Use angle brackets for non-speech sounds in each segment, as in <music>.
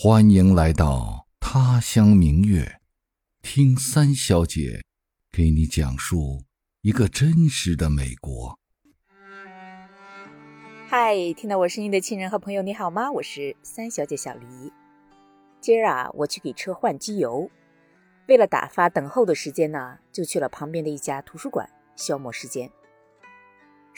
欢迎来到他乡明月，听三小姐给你讲述一个真实的美国。嗨，听到我声音的亲人和朋友，你好吗？我是三小姐小黎。今儿啊，我去给车换机油，为了打发等候的时间呢，就去了旁边的一家图书馆消磨时间。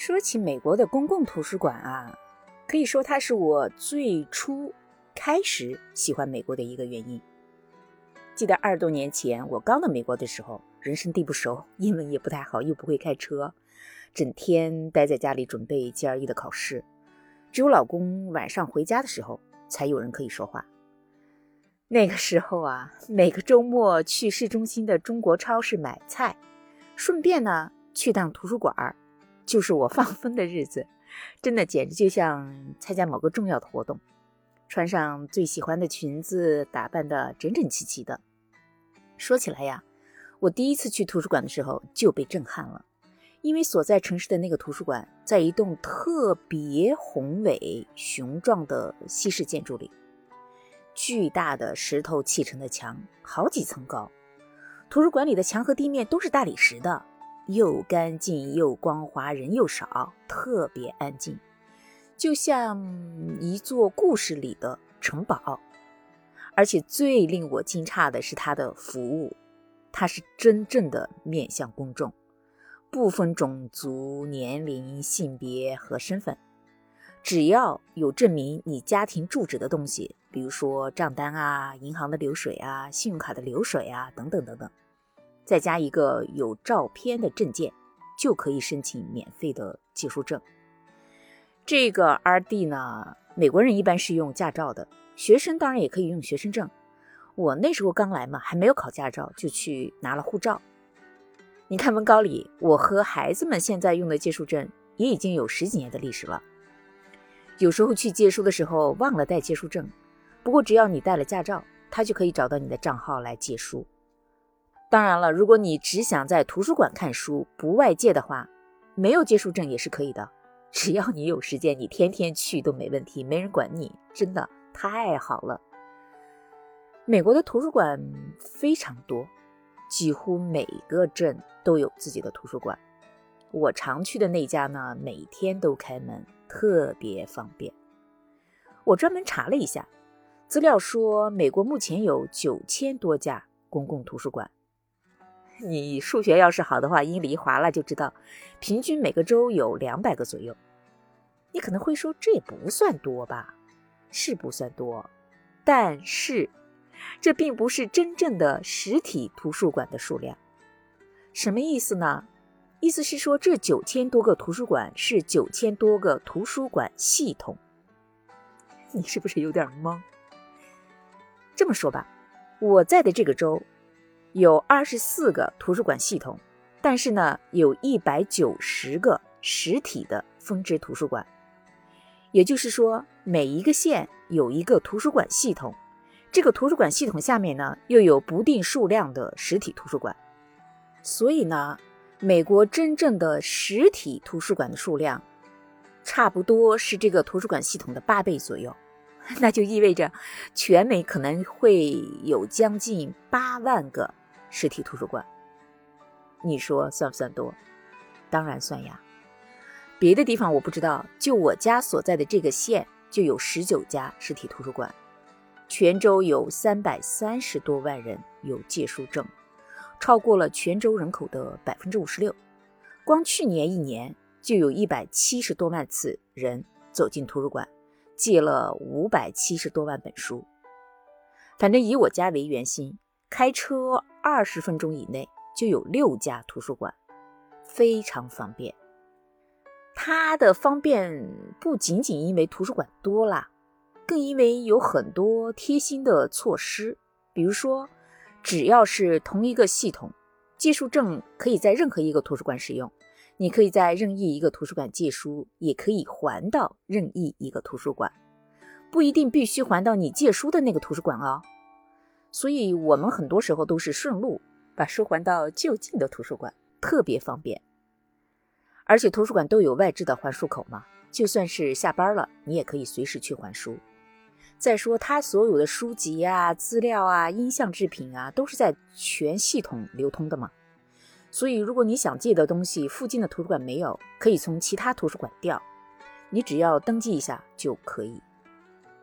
说起美国的公共图书馆啊，可以说它是我最初。开始喜欢美国的一个原因，记得二十多年前我刚到美国的时候，人生地不熟，<laughs> 英文也不太好，又不会开车，整天待在家里准备 GRE 的考试，只有老公晚上回家的时候才有人可以说话。那个时候啊，<laughs> 每个周末去市中心的中国超市买菜，顺便呢去趟图书馆儿，就是我放风的日子，真的简直就像参加某个重要的活动。穿上最喜欢的裙子，打扮的整整齐齐的。说起来呀，我第一次去图书馆的时候就被震撼了，因为所在城市的那个图书馆在一栋特别宏伟雄壮的西式建筑里，巨大的石头砌成的墙，好几层高。图书馆里的墙和地面都是大理石的，又干净又光滑，人又少，特别安静。就像一座故事里的城堡，而且最令我惊诧的是它的服务，它是真正的面向公众，不分种族、年龄、性别和身份，只要有证明你家庭住址的东西，比如说账单啊、银行的流水啊、信用卡的流水啊等等等等，再加一个有照片的证件，就可以申请免费的借书证。这个 R.D 呢，美国人一般是用驾照的，学生当然也可以用学生证。我那时候刚来嘛，还没有考驾照，就去拿了护照。你看文高里，我和孩子们现在用的借书证也已经有十几年的历史了。有时候去借书的时候忘了带借书证，不过只要你带了驾照，他就可以找到你的账号来借书。当然了，如果你只想在图书馆看书不外借的话，没有借书证也是可以的。<laughs> 只要你有时间，你天天去都没问题，没人管你，真的太好了。美国的图书馆非常多，几乎每个镇都有自己的图书馆。我常去的那家呢，每天都开门，特别方便。我专门查了一下，资料说美国目前有九千多家公共图书馆。你数学要是好的话，英里一划了就知道，平均每个州有两百个左右。你可能会说，这也不算多吧？是不算多，但是这并不是真正的实体图书馆的数量。什么意思呢？意思是说，这九千多个图书馆是九千多个图书馆系统。你是不是有点懵？这么说吧，我在的这个州。有二十四个图书馆系统，但是呢，有一百九十个实体的分支图书馆。也就是说，每一个县有一个图书馆系统，这个图书馆系统下面呢，又有不定数量的实体图书馆。所以呢，美国真正的实体图书馆的数量，差不多是这个图书馆系统的八倍左右。<laughs> 那就意味着，全美可能会有将近八万个。实体图书馆，你说算不算多？当然算呀。别的地方我不知道，就我家所在的这个县就有十九家实体图书馆。泉州有三百三十多万人有借书证，超过了泉州人口的百分之五十六。光去年一年就有一百七十多万次人走进图书馆，借了五百七十多万本书。反正以我家为圆心，开车。二十分钟以内就有六家图书馆，非常方便。它的方便不仅仅因为图书馆多啦，更因为有很多贴心的措施。比如说，只要是同一个系统，借书证可以在任何一个图书馆使用。你可以在任意一个图书馆借书，也可以还到任意一个图书馆，不一定必须还到你借书的那个图书馆哦。所以，我们很多时候都是顺路把书还到就近的图书馆，特别方便。而且图书馆都有外置的还书口嘛，就算是下班了，你也可以随时去还书。再说，它所有的书籍啊、资料啊、音像制品啊，都是在全系统流通的嘛。所以，如果你想借的东西附近的图书馆没有，可以从其他图书馆调，你只要登记一下就可以。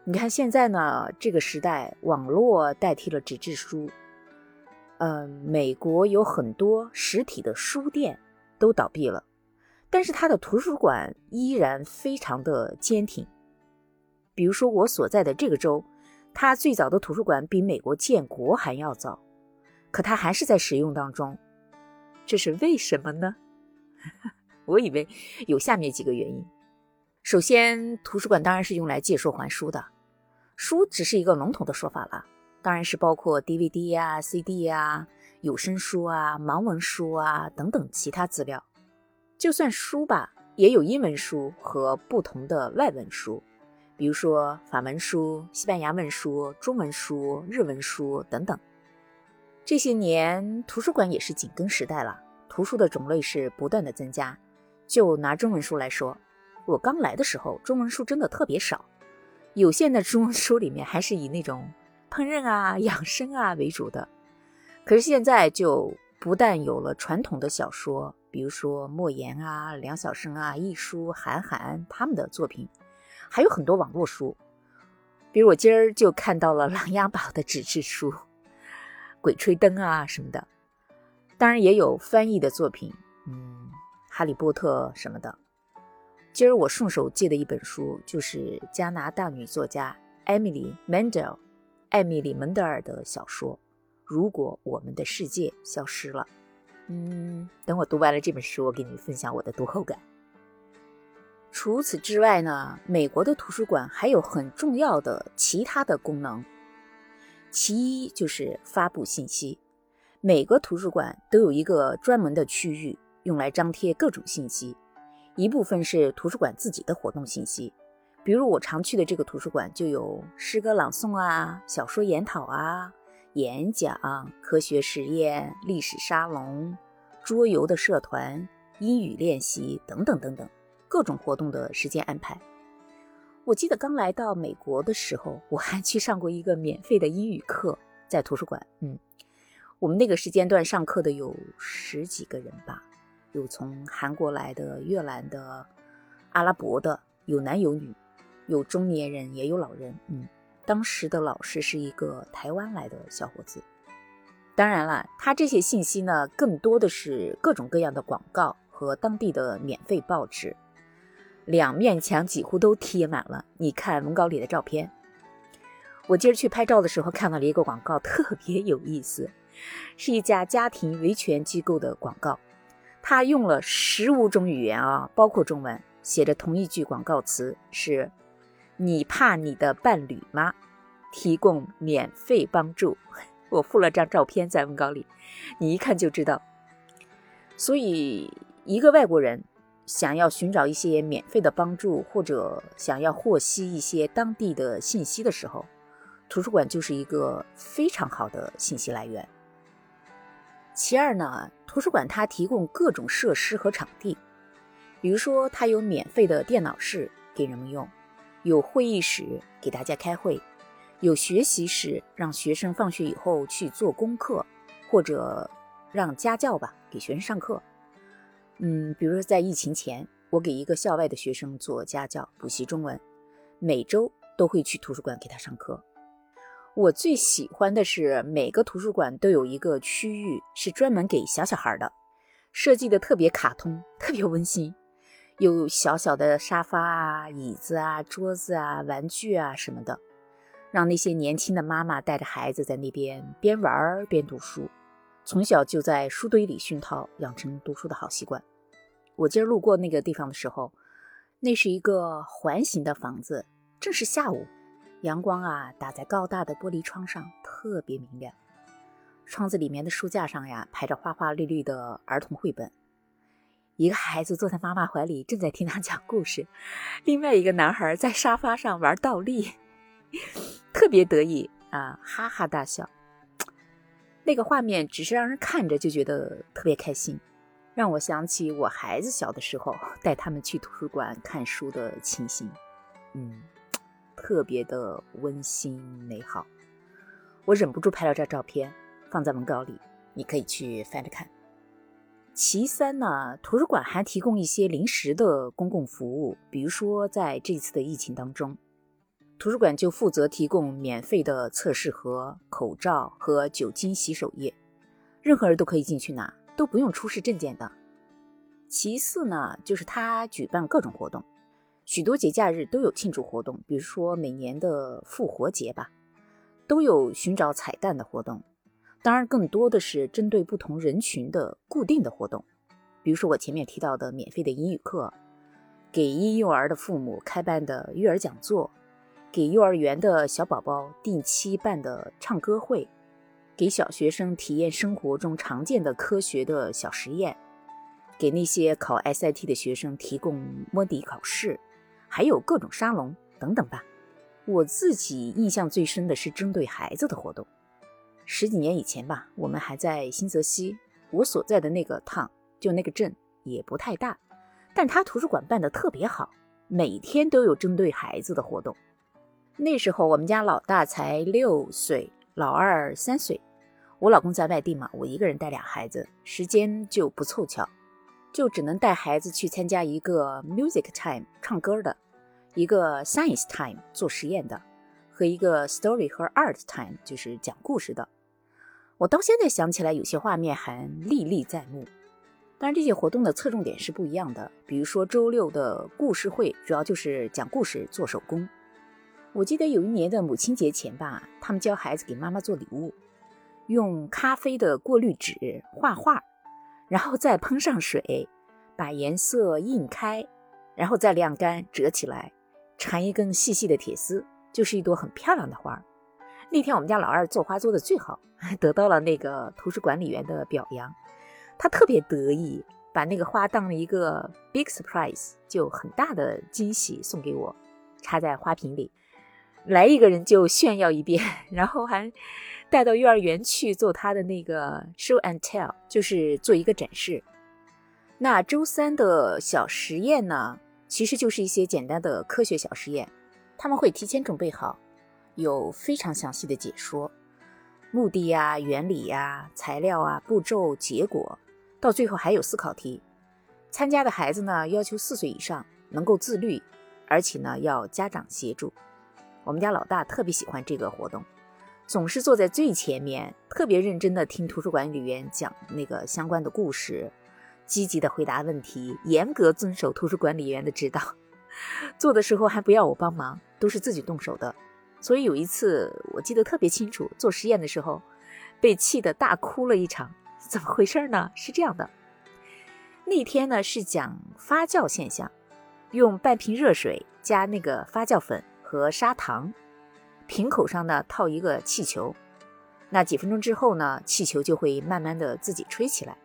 你看现在呢，这个时代，网络代替了纸质书。嗯，美国有很多实体的书店都倒闭了，但是它的图书馆依然非常的坚挺。比如说我所在的这个州，它最早的图书馆比美国建国还要早，可它还是在使用当中。这是为什么呢？<laughs> 我以为有下面几个原因。首先，图书馆当然是用来借书还书的，书只是一个笼统的说法了，当然是包括 DVD 呀、CD 呀、有声书啊、盲文书啊等等其他资料。就算书吧，也有英文书和不同的外文书。比如说法文书、西班牙文书、中文书、日文书等等。这些年，图书馆也是紧跟时代了，图书的种类是不断的增加。就拿中文书来说，我刚来的时候，中文书真的特别少，有限的中 <laughs> 书里面还是以那种烹饪啊、养生啊为主的。可是现在就不但有了传统的小说，比如说莫言啊、梁晓声啊、亦舒、韩寒他们的作品。还有很多网络书，比如我今儿就看到了《琅琊榜》的纸质书，《鬼吹灯》啊什么的。当然也有翻译的作品，嗯，《哈利波特》什么的。今儿我顺手借的一本书，就是加拿大女作家艾米丽·门德尔艾米丽·门德尔的小说《如果我们的世界消失了》。嗯，等我读完了这本书，我给你分享我的读后感。除此之外呢，美国的图书馆还有很重要的其他的功能。其一就是发布信息，每个图书馆都有一个专门的区域用来张贴各种信息，一部分是图书馆自己的活动信息，比如我常去的这个图书馆就有诗歌朗诵啊、小说研讨啊、演讲、科学实验、历史沙龙、桌游的社团、英语练习等等等等。各种活动的时间安排。我记得刚来到美国的时候，我还去上过一个免费的英语课，在图书馆。嗯，我们那个时间段上课的有十几个人吧，有从韩国来的、越南的、阿拉伯的，有男有女，有中年人也有老人。嗯，当时的老师是一个台湾来的小伙子。当然了，他这些信息呢，更多的是各种各样的广告和当地的免费报纸。两面墙几乎都贴满了。你看文稿里的照片。我今儿去拍照的时候看到了一个广告，特别有意思，是一家家庭维权机构的广告。他用了十五种语言啊，包括中文，写着同一句广告词：是你怕你的伴侣吗？提供免费帮助。<laughs> 我附了张照片在文稿里，你一看就知道。所以一个外国人。想要寻找一些免费的帮助，或者想要获悉一些当地的信息的时候，图书馆就是一个非常好的信息来源。其二呢，图书馆它提供各种设施和场地，比如说它有免费的电脑室给人们用，有会议室给大家开会，有学习室让学生放学以后去做功课，或者让家教吧给学生上课。嗯，比如说在疫情前，我给一个校外的学生做家教补习中文，每周都会去图书馆给他上课。我最喜欢的是每个图书馆都有一个区域是专门给小小孩的，设计的特别卡通，特别温馨，有小小的沙发啊、椅子啊、桌子啊、玩具啊什么的，让那些年轻的妈妈带着孩子在那边边玩边读书。从小就在书堆里熏陶，养成读书的好习惯。我今儿路过那个地方的时候，那是一个环形的房子，正是下午，阳光啊打在高大的玻璃窗上，特别明亮。窗子里面的书架上呀，排着花花绿绿的儿童绘本。一个孩子坐在妈妈怀里，正在听他讲故事；另外一个男孩在沙发上玩倒立，<laughs> 特别得意啊，哈哈大笑。那个画面只是让人看着就觉得特别开心。让我想起我孩子小的时候带他们去图书馆看书的情形，嗯，特别的温馨美好。我忍不住拍了张照片，放在文稿里，你可以去翻着看。其三呢，图书馆还提供一些临时的公共服务，比如说在这次的疫情当中，图书馆就负责提供免费的测试盒、口罩和酒精洗手液，任何人都可以进去拿。都不用出示证件的。其次呢，就是他举办各种活动，许多节假日都有庆祝活动，比如说每年的复活节吧，都有寻找彩蛋的活动。当然，更多的是针对不同人群的固定的活动，比如说我前面提到的免费的英语课，给婴幼儿的父母开办的育儿讲座，给幼儿园的小宝宝定期办的唱歌会。给小学生体验生活中常见的科学的小实验，给那些考 SAT 的学生提供摸底考试，还有各种沙龙等等吧。我自己印象最深的是针对孩子的活动。十几年以前吧，我们还在新泽西，我所在的那个 town 就那个镇也不太大，但他图书馆办得特别好，每天都有针对孩子的活动。那时候我们家老大才六岁，老二三岁。我老公在外地嘛，我一个人带俩孩子，时间就不凑巧，就只能带孩子去参加一个 music time 唱歌的，一个 science time 做实验的，和一个 story 和 art time 就是讲故事的。我到现在想起来，有些画面还历历在目。当然，这些活动的侧重点是不一样的。比如说周六的故事会，主要就是讲故事、做手工。我记得有一年的母亲节前吧，他们教孩子给妈妈做礼物。用咖啡的过滤纸画画，然后再喷上水，把颜色印开，然后再晾干折起来，缠一根细细的铁丝，就是一朵很漂亮的花。那天我们家老二做花做的最好，得到了那个图书管理员的表扬，他特别得意，把那个花当了一个 big surprise，就很大的惊喜送给我，插在花瓶里。来一个人就炫耀一遍，<laughs> 然后还带到幼儿园去做他的那个 show and tell，就是做一个展示。那周三的小实验呢，其实就是一些简单的科学小实验，他们会提前准备好，有非常详细的解说，目的呀、原理呀、材料啊、步骤、结果，到最后还有思考题。参加的孩子呢，要求四岁以上，能够自律，而且呢要家长协助。我们家老大特别喜欢这个活动，总是坐在最前面，特别认真地听图书管理员讲那个相关的故事，积极地回答问题，严格遵守图书管理员的指导。<laughs> 做的时候还不要我帮忙，都是自己动手的。所以有一次我记得特别清楚，做实验的时候被气得大哭了一场。怎么回事呢？是这样的，那天呢是讲发酵现象，用半瓶热水加那个发酵粉。和砂糖，瓶口上呢套一个气球，那几分钟之后呢，气球就会慢慢的自己吹起来。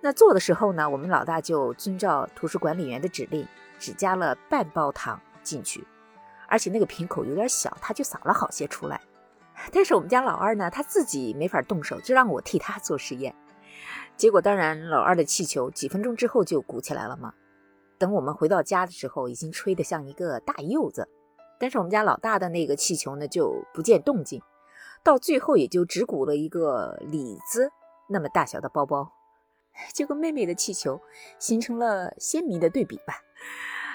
那做的时候呢，我们老大就遵照图书管理员的指令，只加了半包糖进去，而且那个瓶口有点小，他就撒了好些出来。<laughs> 但是我们家老二呢，他自己没法动手，就让我替他做实验。结果当然，老二的气球几分钟之后就鼓起来了嘛。等我们回到家的时候，已经吹得像一个大柚子，但是我们家老大的那个气球呢，就不见动静，到最后也就只鼓了一个李子那么大小的包包，<laughs> 就跟妹妹的气球形成了鲜明的对比吧。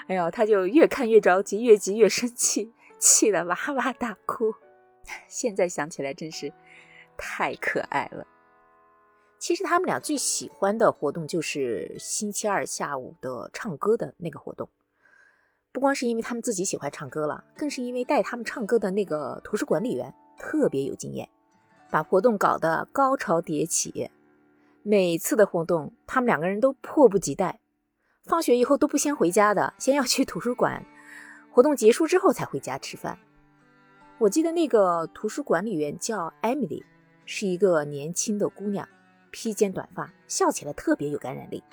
哎呦，他就越看越着急，越急越生气，气得哇哇大哭。<laughs> 现在想起来真是太可爱了。其实他们俩最喜欢的活动就是星期二下午的唱歌的那个活动，不光是因为他们自己喜欢唱歌了，更是因为带他们唱歌的那个图书管理员特别有经验，把活动搞得高潮迭起。每次的活动，他们两个人都迫不及待，放学以后都不先回家的，先要去图书馆，活动结束之后才回家吃饭。我记得那个图书管理员叫艾米丽，是一个年轻的姑娘。披肩短发，笑起来特别有感染力，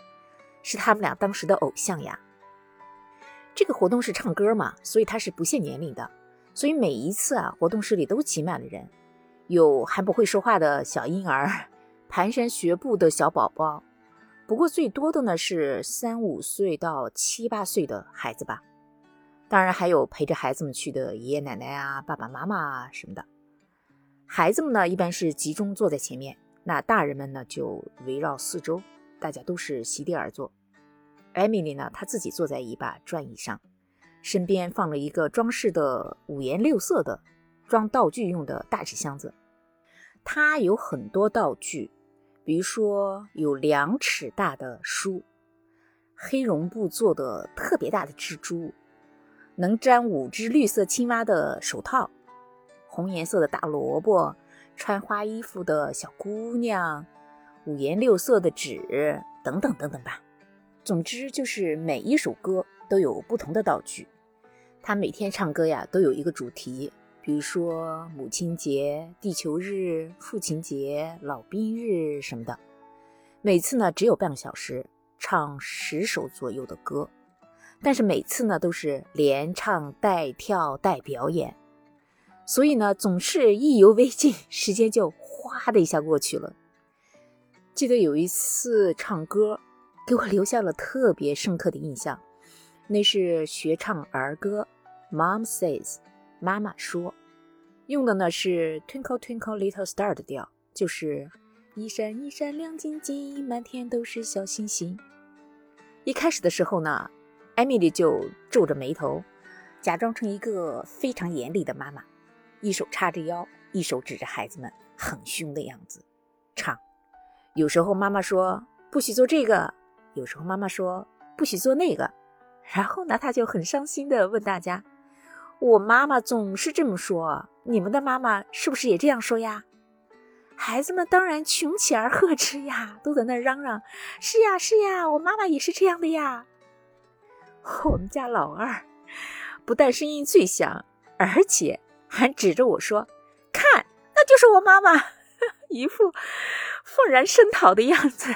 是他们俩当时的偶像呀。这个活动是唱歌嘛，所以它是不限年龄的，所以每一次啊，活动室里都挤满了人，有还不会说话的小婴儿，蹒跚学步的小宝宝，不过最多的呢是三五岁到七八岁的孩子吧。当然还有陪着孩子们去的爷爷奶奶啊、爸爸妈妈啊什么的。孩子们呢一般是集中坐在前面，那大人们呢就围绕四周，大家都是席地而坐。艾米丽呢，她自己坐在一把转椅上，身边放了一个装饰的五颜六色的装道具用的大纸箱子。她有很多道具，比如说有两尺大的书，黑绒布做的特别大的蜘蛛。能粘五只绿色青蛙的手套，红颜色的大萝卜，穿花衣服的小姑娘，五颜六色的纸，等等等等吧。总之就是每一首歌都有不同的道具。他每天唱歌呀都有一个主题，比如说母亲节、地球日、父亲节、老兵日什么的。每次呢只有半个小时，唱十首左右的歌。但是每次呢都是连唱带跳带表演，所以呢总是意犹未尽，时间就哗的一下过去了。记得有一次唱歌，给我留下了特别深刻的印象，那是学唱儿歌，Mom says，妈妈说，用的呢是 Twinkle Twinkle Little Star 的调，就是一闪一闪亮晶晶，满天都是小星星。一开始的时候呢。艾米丽就皱着眉头，假装成一个非常严厉的妈妈，一手叉着腰，一手指着孩子们，很凶的样子，唱。有时候妈妈说不许做这个，有时候妈妈说不许做那个，然后呢，他就很伤心的问大家：“我妈妈总是这么说，你们的妈妈是不是也这样说呀？”孩子们当然穷起而贺之呀，都在那嚷嚷：“是呀，是呀，我妈妈也是这样的呀。”我们家老二不但声音最响，而且还指着我说：“看，那就是我妈妈，一副愤然声讨的样子。”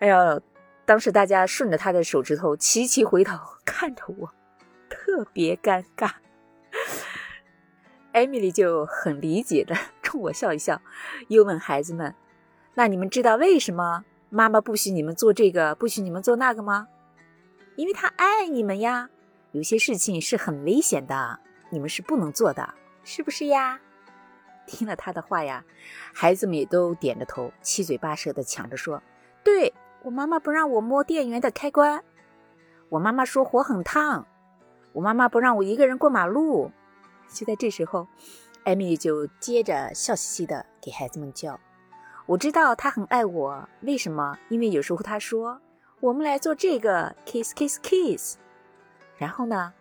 哎呀，当时大家顺着他的手指头齐齐回头看着我，特别尴尬。艾米丽就很理解的冲我笑一笑，又问孩子们：“那你们知道为什么妈妈不许你们做这个，不许你们做那个吗？”因为他爱你们呀，有些事情是很危险的，你们是不能做的，是不是呀？听了他的话呀，孩子们也都点着头，七嘴八舌的抢着说：“对我妈妈不让我摸电源的开关，我妈妈说火很烫，我妈妈不让我一个人过马路。”就在这时候，艾米就接着笑嘻嘻的给孩子们叫：“我知道他很爱我，为什么？因为有时候他说。”我们来做这个 kiss kiss kiss，然后呢，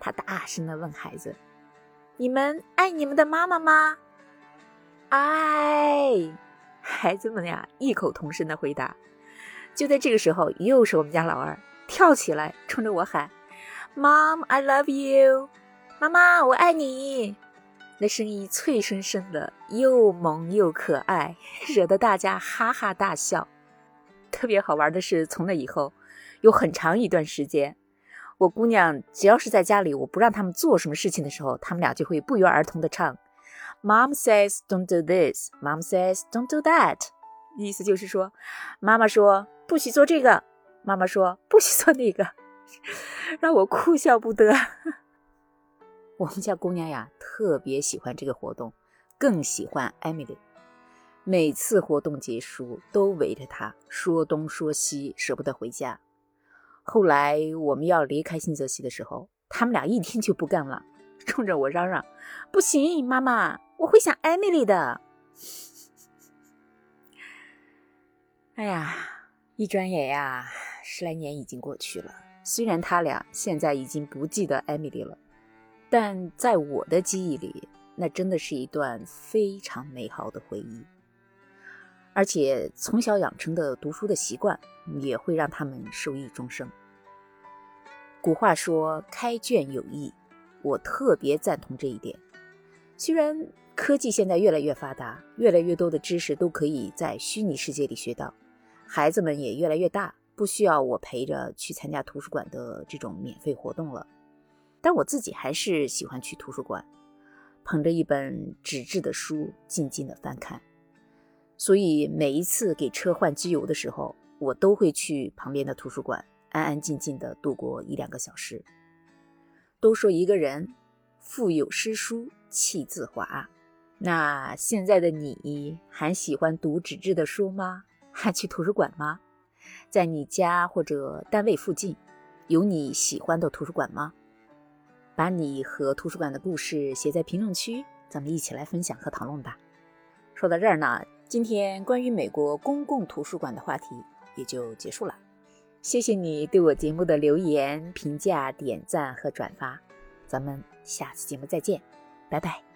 他大声的问孩子：“你们爱你们的妈妈吗？”爱，孩子们呀异口同声的回答。就在这个时候，又是我们家老二跳起来，冲着我喊：“Mom, I love you！” 妈妈，我爱你！那声音脆生生的，又萌又可爱，惹得大家哈哈大笑。特别好玩的是，从那以后，有很长一段时间，我姑娘只要是在家里，我不让他们做什么事情的时候，他们俩就会不约而同的唱：“Mom says don't do this, Mom says don't do that。”意思就是说，妈妈说不许做这个，妈妈说不许做那个，<laughs> 让我哭笑不得。我们家姑娘呀，特别喜欢这个活动，更喜欢 Emily。每次活动结束，都围着她说东说西，舍不得回家。后来我们要离开新泽西的时候，他们俩一听就不干了，冲着我嚷嚷：“不行，妈妈，我会想艾米丽的。” <laughs> 哎呀，一转眼呀，十来年已经过去了。虽然他俩现在已经不记得艾米丽了，但在我的记忆里，那真的是一段非常美好的回忆。而且从小养成的读书的习惯，也会让他们受益终生。古话说“开卷有益”，我特别赞同这一点。虽然科技现在越来越发达，越来越多的知识都可以在虚拟世界里学到，孩子们也越来越大，不需要我陪着去参加图书馆的这种免费活动了。但我自己还是喜欢去图书馆，捧着一本纸质的书，静静的翻看。所以每一次给车换机油的时候，我都会去旁边的图书馆，安安静静的度过一两个小时。都说一个人腹有诗书气自华，那现在的你还喜欢读纸质的书吗？还去图书馆吗？在你家或者单位附近，有你喜欢的图书馆吗？把你和图书馆的故事写在评论区，咱们一起来分享和讨论吧。说到这儿呢，今天关于美国公共图书馆的话题也就结束了。谢谢你对我节目的留言、评价、点赞和转发，咱们下次节目再见，拜拜。